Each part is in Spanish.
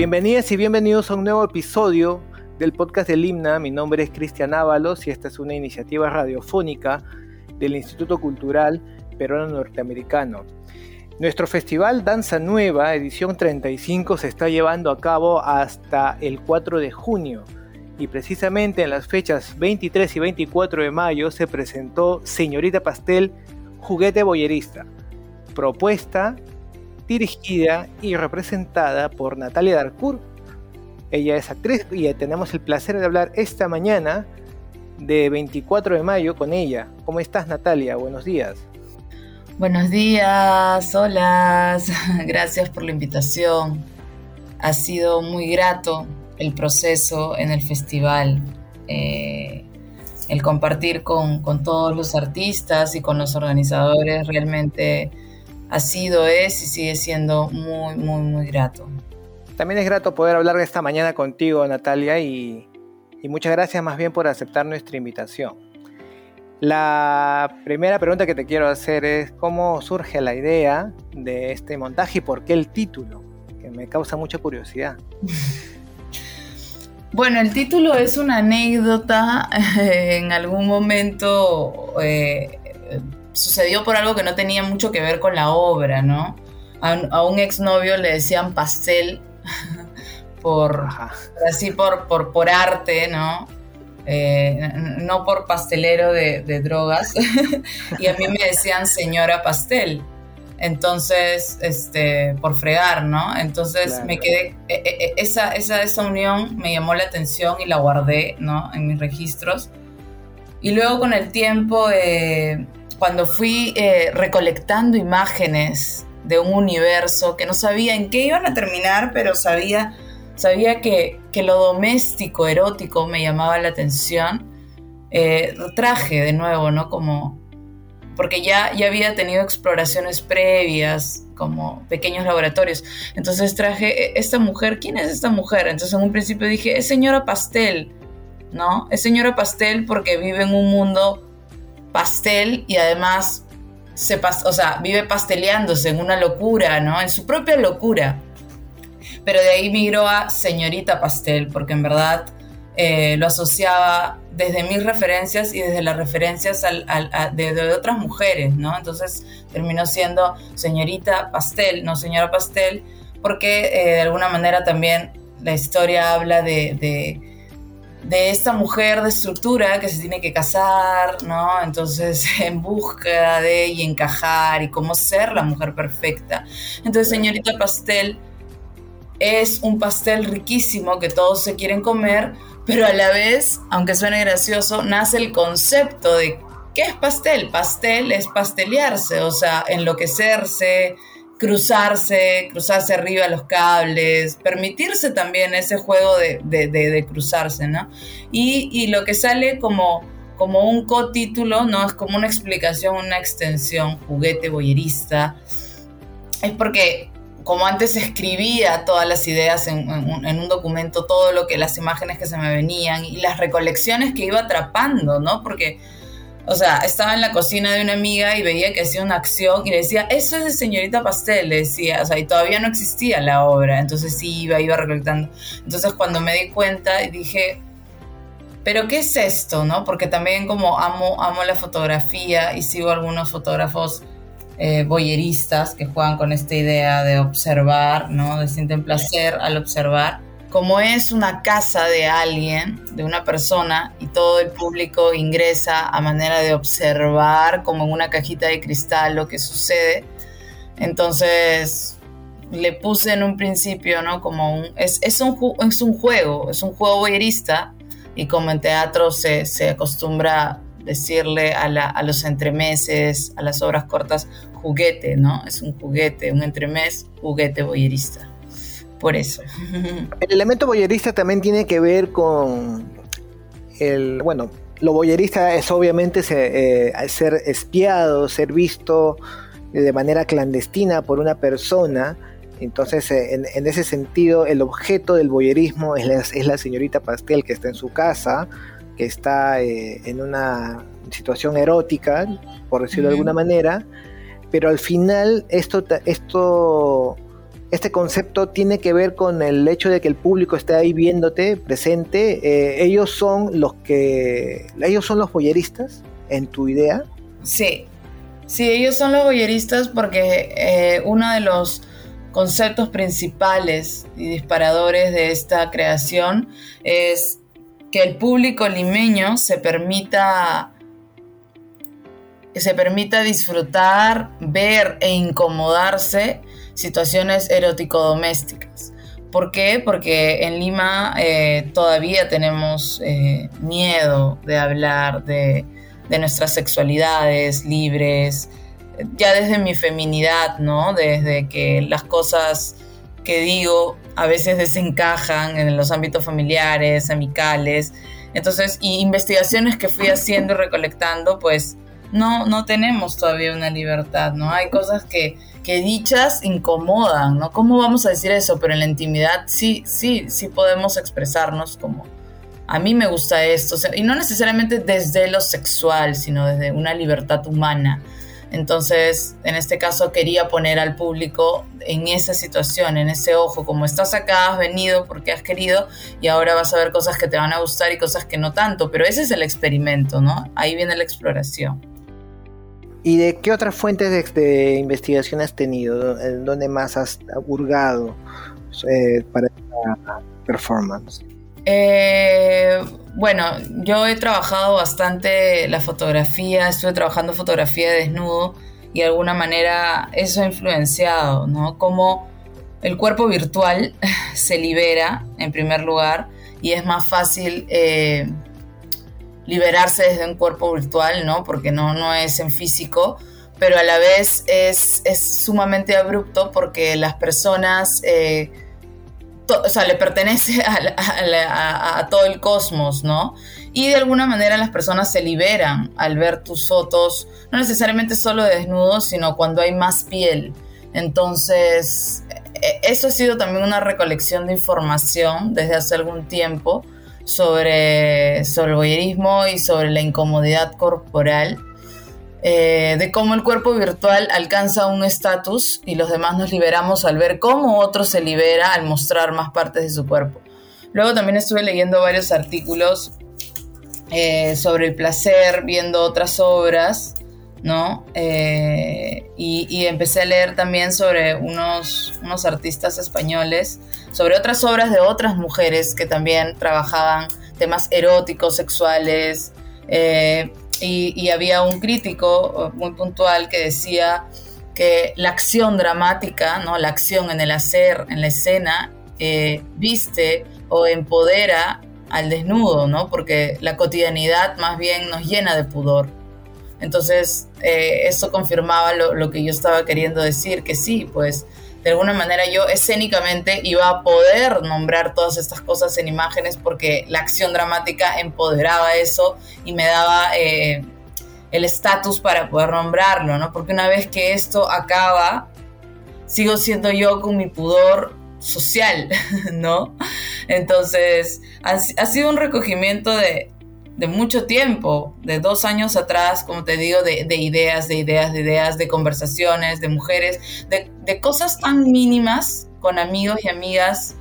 Bienvenidas y bienvenidos a un nuevo episodio del podcast del Himna. Mi nombre es Cristian Ábalos y esta es una iniciativa radiofónica del Instituto Cultural Peruano Norteamericano. Nuestro festival Danza Nueva, edición 35, se está llevando a cabo hasta el 4 de junio y precisamente en las fechas 23 y 24 de mayo se presentó Señorita Pastel, juguete boyerista, propuesta dirigida y representada por Natalia Darcourt. Ella es actriz y tenemos el placer de hablar esta mañana de 24 de mayo con ella. ¿Cómo estás Natalia? Buenos días. Buenos días, hola, gracias por la invitación. Ha sido muy grato el proceso en el festival, eh, el compartir con, con todos los artistas y con los organizadores realmente ha sido, es y sigue siendo muy, muy, muy grato. También es grato poder hablar esta mañana contigo, Natalia, y, muchas gracias más bien por aceptar nuestra invitación. La primera pregunta que te quiero hacer es cómo surge la idea de este montaje y por qué el título, que me causa mucha curiosidad. Bueno, el título es una anécdota. En algún momento eh, sucedió por algo que no tenía mucho que ver con la obra, ¿no? A, un exnovio le decían pastel por así por, por, por arte, ¿no? Eh, no por pastelero de, drogas. y a mí me decían señora pastel. Entonces, este, por fregar, ¿no? Entonces me quedé, e, e, e, esa, esa, esa unión me llamó la atención y la guardé, ¿no? En mis registros. Y luego con el tiempo eh, cuando fui eh, recolectando imágenes de un universo que no sabía en qué iban a terminar, pero sabía, sabía que, lo doméstico, erótico me llamaba la atención, eh, traje de nuevo, ¿no? Como, porque ya, ya había tenido exploraciones previas, como pequeños laboratorios. Entonces traje, e, esta mujer, ¿quién es esta mujer? Entonces en un principio dije, es señora Pastel, ¿no? Es señora Pastel porque vive en un mundo pastel y además se o sea, vive pasteleándose en una locura, ¿no? En su propia locura. Pero de ahí migró a señorita pastel, porque en verdad eh, lo asociaba desde mis referencias y desde las referencias de, otras mujeres, ¿no? Entonces terminó siendo señorita pastel, no señora pastel, porque eh, de alguna manera también la historia habla de esta mujer de estructura que se tiene que casar, ¿no? Entonces, en búsqueda de y encajar y cómo ser la mujer perfecta. Entonces, señorita pastel es un pastel riquísimo que todos se quieren comer, pero a la vez, aunque suene gracioso, nace el concepto de ¿qué es pastel? Pastel es pastelearse, o sea, enloquecerse, cruzarse, cruzarse arriba los cables, permitirse también ese juego de, cruzarse, ¿no? Y, lo que sale como, como un cotítulo, ¿no? Es como una explicación, una extensión, juguete boyerista, es porque como antes escribía todas las ideas en, en, un documento, todo lo que las imágenes que se me venían y las recolecciones que iba atrapando, ¿no? Porque o sea, estaba en la cocina de una amiga y veía que hacía una acción y le decía, eso es de señorita Pastel, le decía, o sea, y todavía no existía la obra, entonces sí iba, iba recolectando. Entonces cuando me di cuenta dije, pero ¿qué es esto, no? Porque también como amo, amo la fotografía y sigo algunos fotógrafos eh, boyeristas que juegan con esta idea de observar, ¿no? De sienten placer al observar como es una casa de alguien, de una persona, y todo el público ingresa a manera de observar como en una cajita de cristal lo que sucede, entonces le puse en un principio, ¿no? Como un, es, es, un, es un juego, es un juego voyerista, y como en teatro se, se acostumbra decirle a, la, a los entremeses, a las obras cortas, juguete, ¿no? Es un juguete, un entremés, juguete boyerista por eso. El elemento boyerista también tiene que ver con el, bueno, lo boyerista es obviamente eh, ser espiado, ser visto de manera clandestina por una persona. Entonces, eh, en, ese sentido, el objeto del boyerismo es la, es la, señorita Pastel que está en su casa, que está eh, en una situación erótica, por decirlo de alguna manera, pero al final esto, esto este concepto tiene que ver con el hecho de que el público esté ahí viéndote, presente. Eh, ellos son los que, ellos son los boyeristas, en tu idea. Sí, sí, ellos son los boyeristas porque eh, uno de los conceptos principales y disparadores de esta creación es que el público limeño se permita se permita disfrutar, ver e incomodarse situaciones erótico-domésticas. ¿Por qué? Porque en Lima eh, todavía tenemos eh, miedo de hablar de, de, nuestras sexualidades libres, ya desde mi feminidad, ¿no? Desde que las cosas que digo a veces desencajan en los ámbitos familiares, amicales. Entonces, y investigaciones que fui haciendo y recolectando, pues no, no tenemos todavía una libertad, ¿no? Hay cosas que, que dichas incomodan, ¿no? ¿Cómo vamos a decir eso? Pero en la intimidad sí, sí, sí podemos expresarnos como, a mí me gusta esto, y no necesariamente desde lo sexual, sino desde una libertad humana. Entonces, en este caso quería poner al público en esa situación, en ese ojo, como estás acá, has venido porque has querido y ahora vas a ver cosas que te van a gustar y cosas que no tanto, pero ese es el experimento, ¿no? Ahí viene la exploración. ¿Y de qué otras fuentes de, investigación has tenido? ¿Dónde más has hurgado eh, para esta performance? Eh, bueno, yo he trabajado bastante la fotografía, estuve trabajando fotografía de desnudo y de alguna manera eso ha influenciado, ¿no? Cómo el cuerpo virtual se libera en primer lugar y es más fácil eh, liberarse desde un cuerpo virtual, ¿no? Porque no, no es en físico, pero a la vez es, es sumamente abrupto porque las personas, eh, o sea, le pertenece a, a, todo el cosmos, ¿no? Y de alguna manera las personas se liberan al ver tus fotos, no necesariamente solo de desnudos, sino cuando hay más piel. Entonces, e, eso ha sido también una recolección de información desde hace algún tiempo sobre, sobre el voyerismo y sobre la incomodidad corporal, eh, de cómo el cuerpo virtual alcanza un estatus y los demás nos liberamos al ver cómo otro se libera al mostrar más partes de su cuerpo. Luego también estuve leyendo varios artículos eh, sobre el placer, viendo otras obras, ¿no? Eh, y, empecé a leer también sobre unos, unos artistas españoles, sobre otras obras de otras mujeres que también trabajaban temas eróticos, sexuales, eh, y, había un crítico muy puntual que decía que la acción dramática, ¿no? la acción en el hacer, en la escena, eh, viste o empodera al desnudo, ¿no? porque la cotidianidad más bien nos llena de pudor. Entonces, eh, eso confirmaba lo, que yo estaba queriendo decir, que sí, pues de alguna manera yo escénicamente iba a poder nombrar todas estas cosas en imágenes porque la acción dramática empoderaba eso y me daba eh, el estatus para poder nombrarlo, ¿no? Porque una vez que esto acaba, sigo siendo yo con mi pudor social, ¿no? Entonces, ha sido un recogimiento de, de mucho tiempo, de dos años atrás, como te digo, de, ideas, de ideas, de ideas, de conversaciones, de mujeres, de, cosas tan mínimas con amigos y amigas,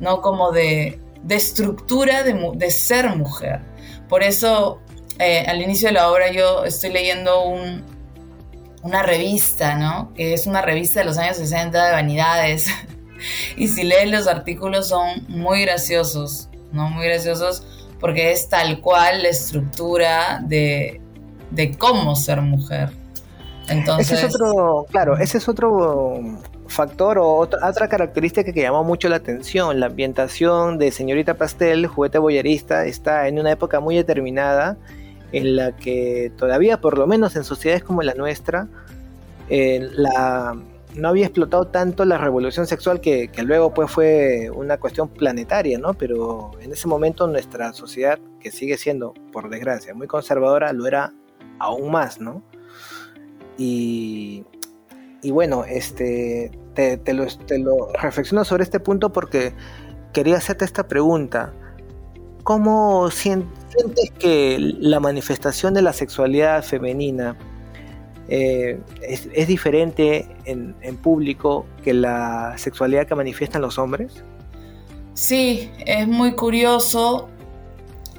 ¿no? Como de, estructura de, ser mujer. Por eso, eh, al inicio de la obra yo estoy leyendo una revista, ¿no? Que es una revista de los años 60 de vanidades. y si lees los artículos son muy graciosos, ¿no? Muy graciosos porque es tal cual la estructura de, cómo ser mujer. Entonces, ese es otro, claro, ese es otro factor o otra, característica que llamó mucho la atención. La ambientación de Señorita Pastel, juguete boyerista, está en una época muy determinada en la que todavía, por lo menos en sociedades como la nuestra, eh, la, no había explotado tanto la revolución sexual que, luego pues fue una cuestión planetaria, ¿no? Pero en ese momento nuestra sociedad, que sigue siendo, por desgracia, muy conservadora, lo era aún más, ¿no? Y, bueno, este, te, te lo reflexiono sobre este punto porque quería hacerte esta pregunta. ¿Cómo sientes que la manifestación de la sexualidad femenina eh, es, diferente en, público que la sexualidad que manifiestan los hombres? Sí, es muy curioso.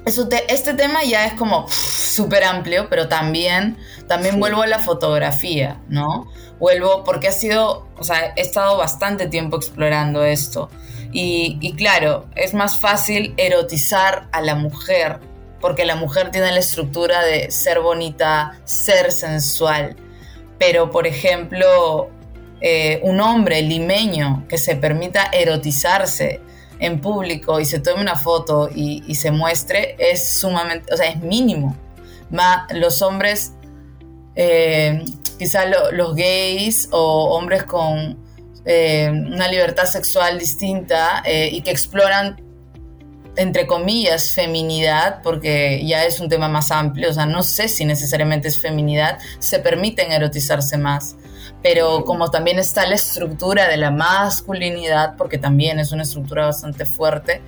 este tema ya es como súper amplio, pero también, también vuelvo a la fotografía, ¿no? Vuelvo porque ha sido, o sea, he estado bastante tiempo explorando esto. Y, y claro, es más fácil erotizar a la mujer porque la mujer tiene la estructura de ser bonita, ser sensual. Pero, por ejemplo, eh, un hombre limeño que se permita erotizarse en público y se tome una foto y, se muestre es sumamente, o sea, es mínimo. los hombres, eh, quizás los gays o hombres con eh, una libertad sexual distinta y que exploran entre comillas, feminidad, porque ya es un tema más amplio, o sea, no sé si necesariamente es feminidad, se permiten erotizarse más. Pero como también está la estructura de la masculinidad, porque también es una estructura bastante fuerte,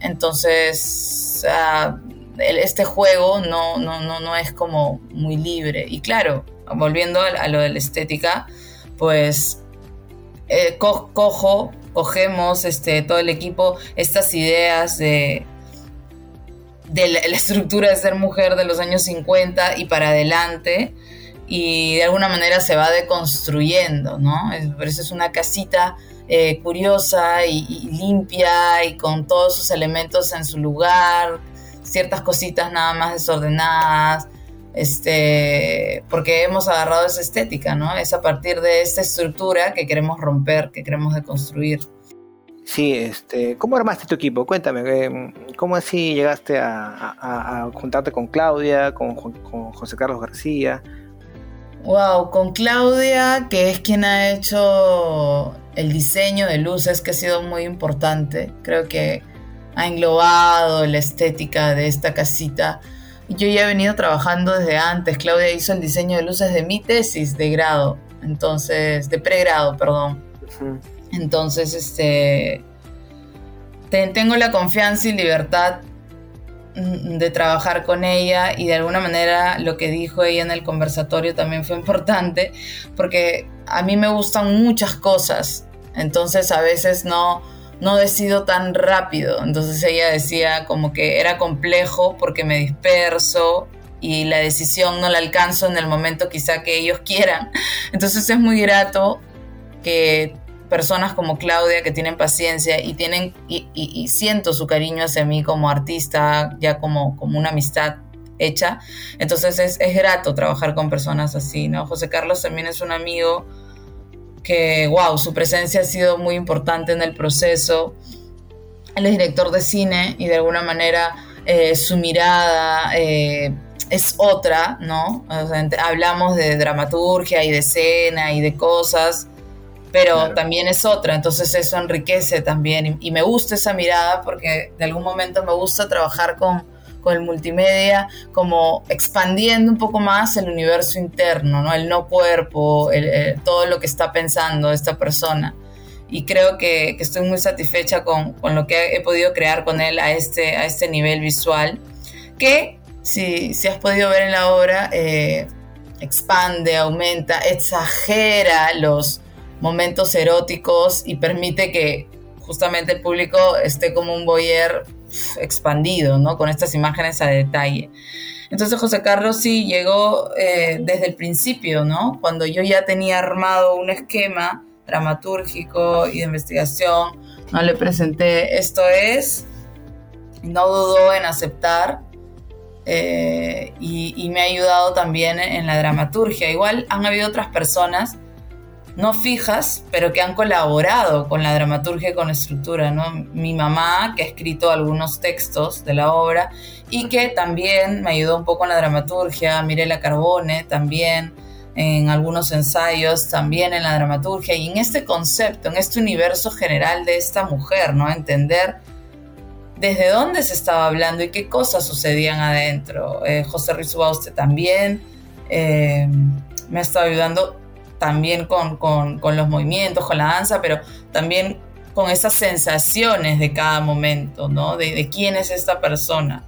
entonces este juego no, no, no, no es como muy libre. Y claro, volviendo a, lo de la estética, pues eh, cojo cogemos este, todo el equipo estas ideas de, de la, estructura de ser mujer de los años 50 y para adelante y de alguna manera se va deconstruyendo, ¿no? Por eso es una casita eh, curiosa y, limpia y con todos sus elementos en su lugar, ciertas cositas nada más desordenadas, este, porque hemos agarrado esa estética, ¿no? Es a partir de esta estructura que queremos romper, que queremos deconstruir. Sí, este, ¿cómo armaste tu equipo? Cuéntame, eh, ¿cómo así llegaste a, juntarte con Claudia, con, con, José Carlos García? Wow, con Claudia, que es quien ha hecho el diseño de luces, que ha sido muy importante. Creo que ha englobado la estética de esta casita yo ya he venido trabajando desde antes. Claudia hizo el diseño de luces de mi tesis de grado, entonces, de pregrado, perdón. Entonces, este, tengo la confianza y libertad mm, de trabajar con ella y de alguna manera lo que dijo ella en el conversatorio también fue importante porque a mí me gustan muchas cosas, entonces a veces no, no decido tan rápido. Entonces ella decía como que era complejo porque me disperso y la decisión no la alcanzo en el momento quizá que ellos quieran. Entonces es muy grato que personas como Claudia que tienen paciencia y tienen y, siento su cariño hacia mí como artista, ya como, como una amistad hecha. Entonces es, es grato trabajar con personas así, ¿no? José Carlos también es un amigo que, wow, su presencia ha sido muy importante en el proceso. Él es director de cine y de alguna manera eh, su mirada eh, es otra, ¿no? hablamos de dramaturgia y de escena y de cosas, pero también es otra, entonces eso enriquece también y, me gusta esa mirada porque de algún momento me gusta trabajar con con el multimedia, como expandiendo un poco más el universo interno, ¿no? El no cuerpo, todo lo que está pensando esta persona. Y creo que, estoy muy satisfecha con, lo que he podido crear con él a este, a este nivel visual, que si, si has podido ver en la obra, eh, expande, aumenta, exagera los momentos eróticos y permite que justamente el público esté como un boyer expandido, ¿no? Con estas imágenes a detalle. Entonces José Carlos sí llegó eh, desde el principio, ¿no? Cuando yo ya tenía armado un esquema dramatúrgico y de investigación, no le presenté esto es, no dudó en aceptar eh, y, y, me ha ayudado también en la dramaturgia. Igual han habido otras personas no fijas, pero que han colaborado con la dramaturgia y con la estructura, ¿no? Mi mamá, que ha escrito algunos textos de la obra y que también me ayudó un poco en la dramaturgia, Mirela Carbone también, en algunos ensayos, también en la dramaturgia y en este concepto, en este universo general de esta mujer, ¿no? Entender desde dónde se estaba hablando y qué cosas sucedían adentro. Eh, José Rizubauste también eh, me ha estado ayudando también con, los movimientos, con la danza, pero también con esas sensaciones de cada momento, ¿no? De, quién es esta persona.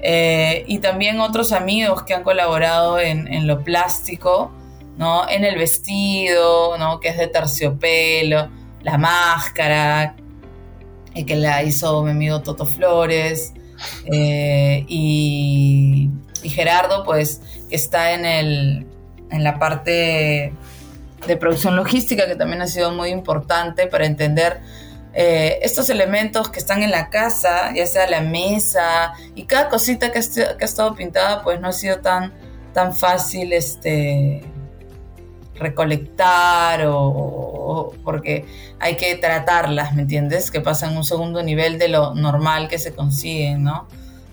Eh, y también otros amigos que han colaborado en, lo plástico, ¿no? En el vestido, ¿no? Que es de terciopelo, la máscara, eh, que la hizo mi amigo Toto Flores, eh, y, Gerardo, pues, que está en, el, en la parte de producción logística, que también ha sido muy importante para entender eh, estos elementos que están en la casa, ya sea la mesa y cada cosita que, ha estado pintada, pues no ha sido tan, tan fácil este, recolectar o, porque hay que tratarlas, ¿me entiendes? Que pasan un segundo nivel de lo normal que se consigue, ¿no?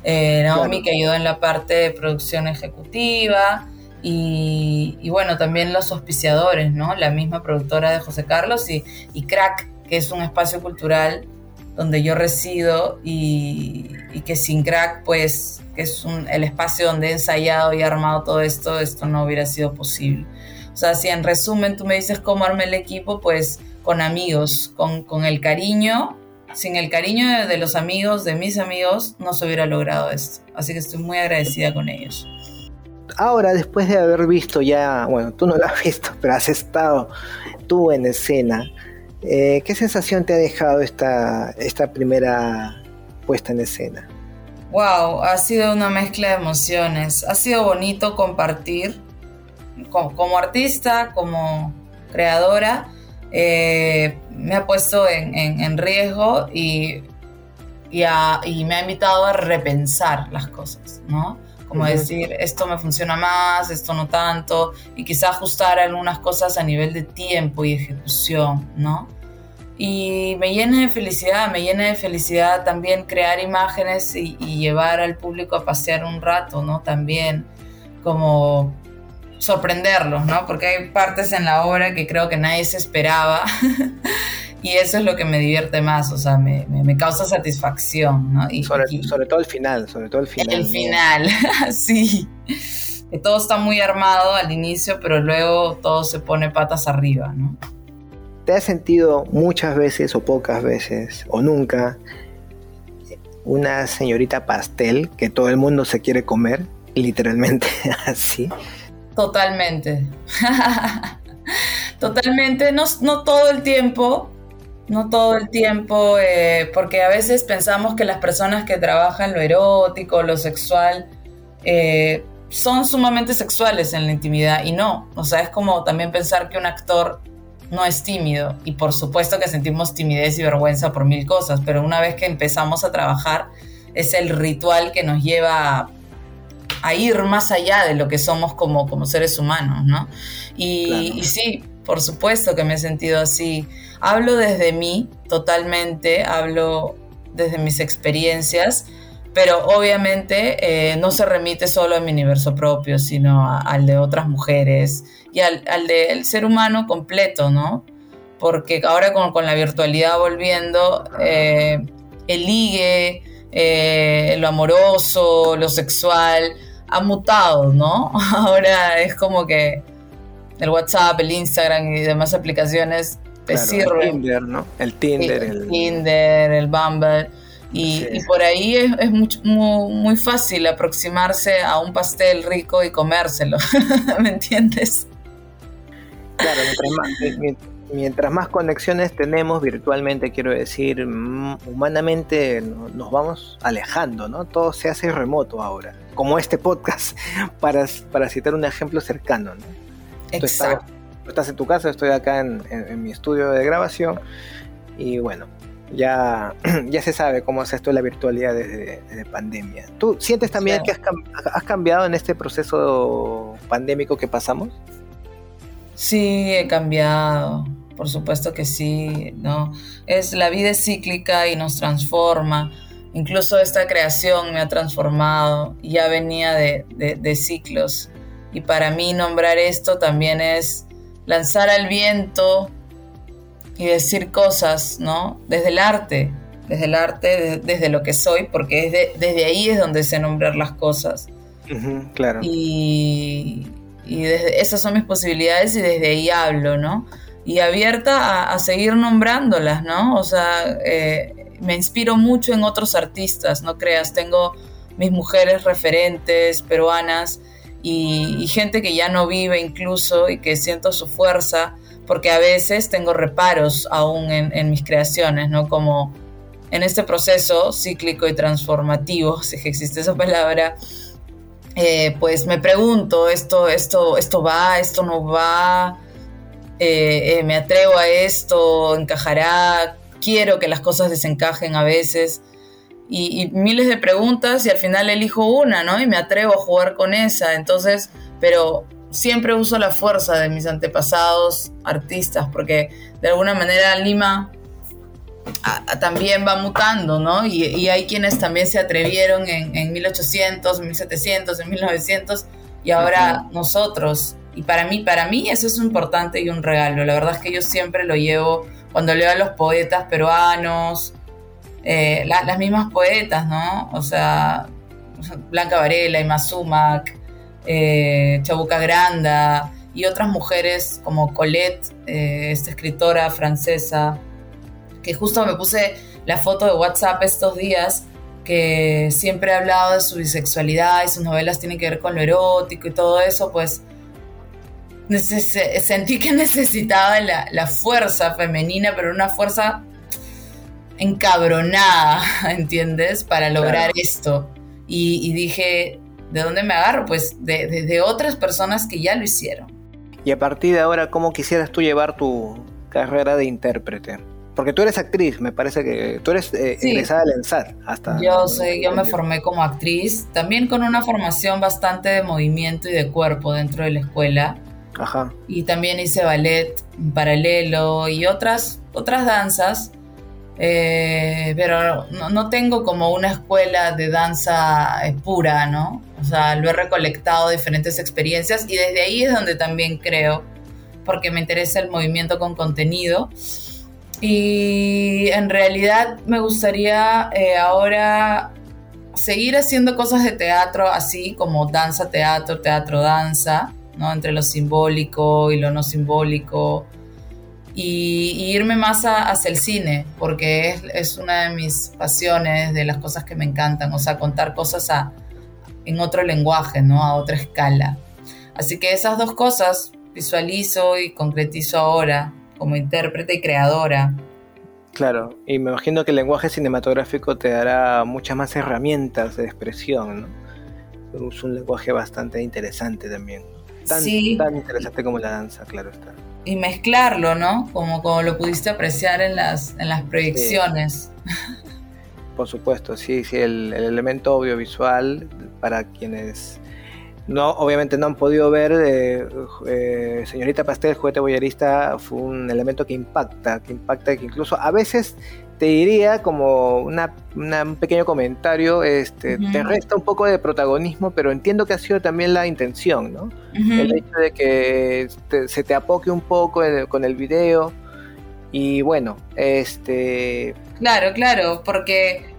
Eh, Naomi que ayudó en la parte de producción ejecutiva y, bueno, también los auspiciadores, ¿no? La misma productora de José Carlos y, y Crack, que es un espacio cultural donde yo resido y, que sin crack, pues, que es el espacio donde he ensayado y armado todo esto, esto no hubiera sido posible. O sea, si en resumen tú me dices cómo armé el equipo, pues con amigos, con, con el cariño, sin el cariño de, los amigos, de mis amigos, no se hubiera logrado esto. Así que estoy muy agradecida con ellos. Ahora, después de haber visto ya, bueno, tú no lo has visto, pero has estado tú en escena, eh, ¿Qué sensación te ha dejado esta, esta primera puesta en escena? Wow, ha sido una mezcla de emociones. Ha sido bonito compartir como, artista, como creadora. Eh, me ha puesto en, riesgo y, y, me ha invitado a repensar las cosas, ¿no? Como decir, esto me funciona más, esto no tanto, y quizá ajustar algunas cosas a nivel de tiempo y ejecución, ¿no? Y me llena de felicidad, me llena de felicidad también crear imágenes y, llevar al público a pasear un rato, ¿no? También como sorprenderlos, ¿no? Porque hay partes en la obra que creo que nadie se esperaba y eso es lo que me divierte más, o sea, me, me, causa satisfacción, ¿no? Y, sobre, sobre, todo el final, sobre todo el final. El final, sí. Que todo está muy armado al inicio, pero luego todo se pone patas arriba, ¿no? ¿Te has sentido muchas veces o pocas veces o nunca una señorita pastel que todo el mundo se quiere comer? Literalmente así. Totalmente. Totalmente. No, no, todo el tiempo. No todo el tiempo. Eh, porque a veces pensamos que las personas que trabajan lo erótico, lo sexual, eh, son sumamente sexuales en la intimidad. Y no. O sea, es como también pensar que un actor no es tímido y por supuesto que sentimos timidez y vergüenza por mil cosas, pero una vez que empezamos a trabajar es el ritual que nos lleva a, ir más allá de lo que somos como, como seres humanos, ¿no? Y, y sí, por supuesto que me he sentido así. Hablo desde mí totalmente, hablo desde mis experiencias pero obviamente eh, no se remite solo a mi universo propio, sino al de otras mujeres y al, del ser humano completo, ¿no? Porque ahora con, la virtualidad volviendo, eh, el ligue, eh, lo amoroso, lo sexual, ha mutado, ¿no? Ahora es como que el WhatsApp, el Instagram y demás aplicaciones te sirven. El Tinder, ¿no? El Tinder. El, el Tinder, el Bumble y, por ahí es, muy, fácil aproximarse a un pastel rico y comérselo, ¿me entiendes? Claro, mientras más, conexiones tenemos virtualmente, quiero decir, mm, humanamente nos vamos alejando, ¿no? Todo se hace remoto ahora, como este podcast, para, para citar un ejemplo cercano, ¿no? Exacto. Tú estás, en tu casa, estoy acá en mi estudio de grabación y bueno, ya, ya se sabe cómo es esto de la virtualidad desde, pandemia. ¿Tú sientes también que has, cambiado en este proceso pandémico que pasamos? Sí, he cambiado. Por supuesto que sí, ¿no? Es la vida es cíclica y nos transforma. Incluso esta creación me ha transformado. Ya venía de, de ciclos. Y para mí nombrar esto también es lanzar al viento y decir cosas, ¿no? Desde el arte, desde el arte, desde lo que soy, porque desde ahí es donde sé nombrar las cosas. claro. Y, desde, esas son mis posibilidades y desde ahí hablo, ¿no? Y abierta a, seguir nombrándolas, ¿no? O sea, eh, me inspiro mucho en otros artistas, no creas, tengo mis mujeres referentes peruanas y, gente que ya no vive incluso y que siento su fuerza, porque a veces tengo reparos aún en, mis creaciones, ¿no? Como en este proceso cíclico y transformativo, si existe esa palabra, eh, pues me pregunto, esto, esto, esto va, esto no va, eh, eh, me atrevo a esto, encajará, quiero que las cosas desencajen a veces y, miles de preguntas y al final elijo una, ¿no? Y me atrevo a jugar con esa. Entonces, pero siempre uso la fuerza de mis antepasados artistas, porque de alguna manera Lima también va mutando, ¿no? Y, hay quienes también se atrevieron en, en 1800, 1700, en 1900 y ahora nosotros. Y para mí, para mí eso es importante y un regalo. La verdad es que yo siempre lo llevo cuando leo a los poetas peruanos, eh, las mismas poetas, ¿no? O sea, Blanca Varela, y Sumac, eh, Chabuca Granda y otras mujeres como Colette, eh, esta escritora francesa, que justo me puse la foto de WhatsApp estos días, que siempre ha hablado de su bisexualidad y sus novelas tienen que ver con lo erótico y todo eso, pues sentí que necesitaba la, la fuerza femenina, pero una fuerza encabronada, ¿entiendes? Para lograr esto. Y, dije, ¿de dónde me agarro? Pues de, otras personas que ya lo hicieron. Y a partir de ahora, ¿cómo quisieras tú llevar tu carrera de intérprete? Porque tú eres actriz, me parece que tú eres eh, egresada del ENSAR hasta... Yo, soy, yo me formé como actriz, también con una formación bastante de movimiento y de cuerpo dentro de la escuela. Ajá. Y también hice ballet paralelo y otras, otras danzas eh, pero no, tengo como una escuela de danza eh, pura, ¿no? O sea, lo he recolectado diferentes experiencias y desde ahí es donde también creo, porque me interesa el movimiento con contenido. Y en realidad me gustaría eh, ahora seguir haciendo cosas de teatro así como danza, teatro, teatro, danza, ¿no? Entre lo simbólico y lo no simbólico y, irme más hacia el cine, porque es, una de mis pasiones, de las cosas que me encantan, o sea, contar cosas en otro lenguaje, ¿no? A otra escala. Así que esas dos cosas visualizo y concretizo ahora como intérprete y creadora. Claro, y me imagino que el lenguaje cinematográfico te dará muchas más herramientas de expresión, ¿no? Es un lenguaje bastante interesante también. Tan, tan interesante como la danza, claro está y mezclarlo, ¿no? Como, como lo pudiste apreciar en las, en las proyecciones. Por supuesto, sí, sí, el, elemento audiovisual para quienes no, obviamente no han podido ver, eh, eh, Señorita Pastel, juguete boyerista, fue un elemento que impacta, que impacta, que incluso a veces te diría como un pequeño comentario, este, te resta un poco de protagonismo, pero entiendo que ha sido también la intención, ¿no? El hecho de que se te apoque un poco con el video y bueno, este... Claro, claro, porque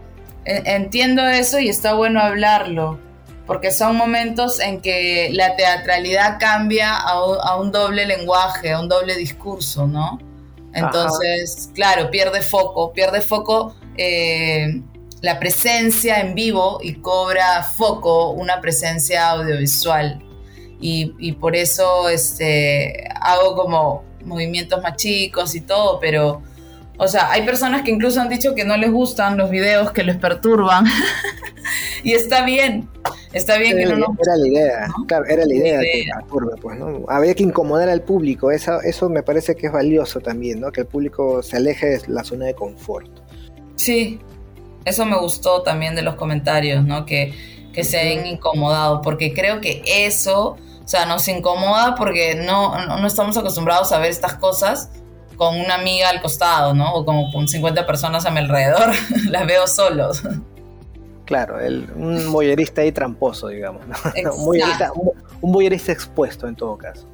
entiendo eso y está bueno hablarlo, porque son momentos en que la teatralidad cambia a un doble lenguaje, a un doble discurso, ¿no? Entonces, claro, pierde foco, pierde foco eh, la presencia en vivo y cobra foco una presencia audiovisual. Y, por eso este, hago como movimientos más chicos y todo, pero, o sea, hay personas que incluso han dicho que no les gustan los videos, que les perturban. y está bien, Está bien que no. Era la idea, claro, era la idea, de la curva, pues, ¿no? Había que incomodar al público, eso, eso me parece que es valioso también, ¿no? Que el público se aleje de la zona de confort. Sí, eso me gustó también de los comentarios, ¿no? Que, que se hayan incomodado, porque creo que eso, o sea, nos incomoda porque no, no, no estamos acostumbrados a ver estas cosas con una amiga al costado, ¿no? O como con 50 personas a mi alrededor, las veo solos. Claro, el, un boyerista ahí tramposo, digamos. un, boyerista, expuesto en todo caso.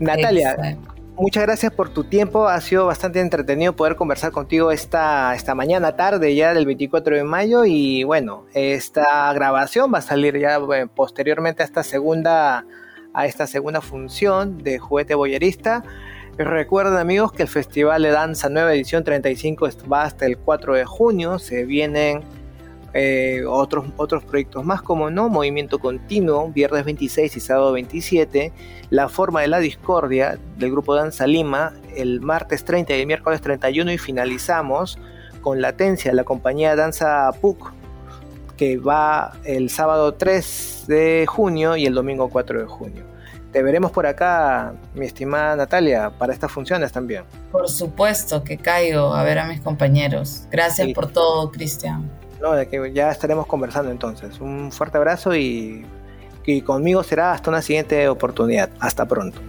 Natalia, muchas gracias por tu tiempo. Ha sido bastante entretenido poder conversar contigo esta, esta mañana, tarde ya del 24 de mayo. Y bueno, esta grabación va a salir ya eh, posteriormente a esta segunda, a esta segunda función de juguete boyerista. Recuerden amigos que el Festival de Danza Nueva Edición 35 va hasta el 4 de junio. Se vienen eh, otros, otros proyectos más como no, Movimiento Continuo, viernes 26 y sábado 27, La Forma de la Discordia del grupo Danza Lima, el martes 30 y el miércoles 31 y finalizamos con Latencia, la compañía Danza PUC, que va el sábado 3 de junio y el domingo 4 de junio. Te veremos por acá, mi estimada Natalia, para estas funciones también. Por supuesto que caigo a ver a mis compañeros. Gracias por todo, Cristian de que ya estaremos conversando entonces. Un fuerte abrazo y, y conmigo será hasta una siguiente oportunidad. Hasta pronto.